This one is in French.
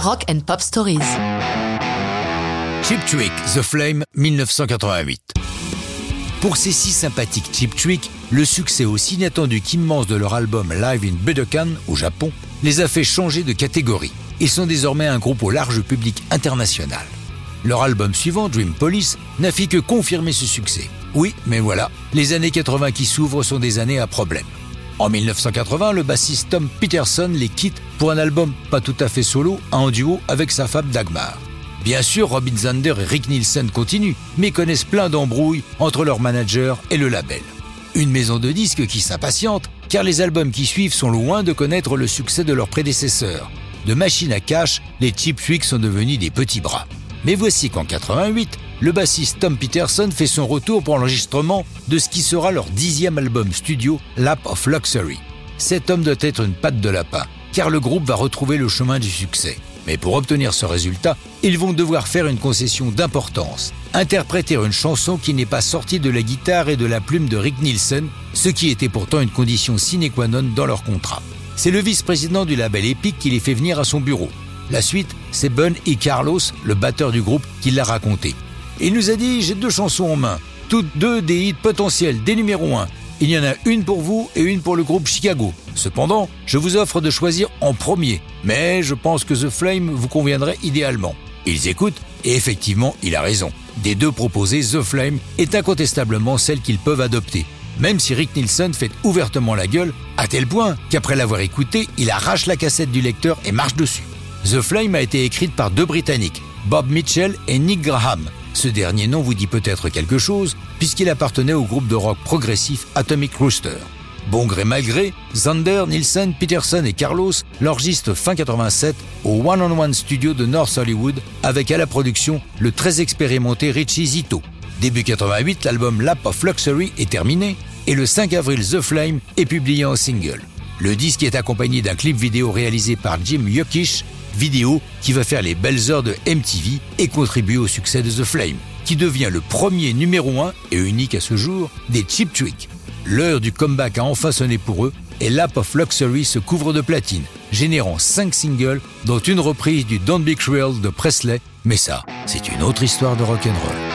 Rock and Pop Stories. Cheap Trick, The Flame, 1988. Pour ces si sympathiques Cheap Trick, le succès aussi inattendu qu'immense de leur album Live in Budokan, au Japon, les a fait changer de catégorie. Ils sont désormais un groupe au large public international. Leur album suivant, Dream Police, n'a fait que confirmer ce succès. Oui, mais voilà, les années 80 qui s'ouvrent sont des années à problème. En 1980, le bassiste Tom Peterson les quitte pour un album pas tout à fait solo, en duo avec sa femme Dagmar. Bien sûr, Robin Zander et Rick Nielsen continuent, mais connaissent plein d'embrouilles entre leur manager et le label. Une maison de disques qui s'impatiente, car les albums qui suivent sont loin de connaître le succès de leurs prédécesseurs. De machine à cash, les Cheap Trick sont devenus des petits bras. Mais voici qu'en 88, le bassiste Tom Peterson fait son retour pour l'enregistrement de ce qui sera leur dixième album studio, Lap of Luxury. Cet homme doit être une patte de lapin, car le groupe va retrouver le chemin du succès. Mais pour obtenir ce résultat, ils vont devoir faire une concession d'importance, interpréter une chanson qui n'est pas sortie de la guitare et de la plume de Rick Nielsen, ce qui était pourtant une condition sine qua non dans leur contrat. C'est le vice-président du label Epic qui les fait venir à son bureau. La suite, c'est Bun et Carlos, le batteur du groupe, qui l'a raconté. Il nous a dit J'ai deux chansons en main, toutes deux des hits potentiels, des numéros 1. Il y en a une pour vous et une pour le groupe Chicago. Cependant, je vous offre de choisir en premier, mais je pense que The Flame vous conviendrait idéalement. Ils écoutent et effectivement, il a raison. Des deux proposées, The Flame est incontestablement celle qu'ils peuvent adopter. Même si Rick Nielsen fait ouvertement la gueule, à tel point qu'après l'avoir écouté, il arrache la cassette du lecteur et marche dessus. The Flame a été écrite par deux Britanniques, Bob Mitchell et Nick Graham. Ce dernier nom vous dit peut-être quelque chose, puisqu'il appartenait au groupe de rock progressif Atomic Rooster. Bon gré mal gré, Zander, Nielsen, Peterson et Carlos l'enregistrent fin 87 au One on One Studio de North Hollywood avec à la production le très expérimenté Richie Zito. Début 88, l'album Lap of Luxury est terminé et le 5 avril The Flame est publié en single. Le disque est accompagné d'un clip vidéo réalisé par Jim Yukish vidéo qui va faire les belles heures de MTV et contribuer au succès de The Flame, qui devient le premier numéro 1 et unique à ce jour des Cheap Trick. L'heure du comeback a enfin sonné pour eux et Lap of Luxury se couvre de platine, générant 5 singles, dont une reprise du Don't Be Cruel de Presley, mais ça, c'est une autre histoire de rock'n'roll.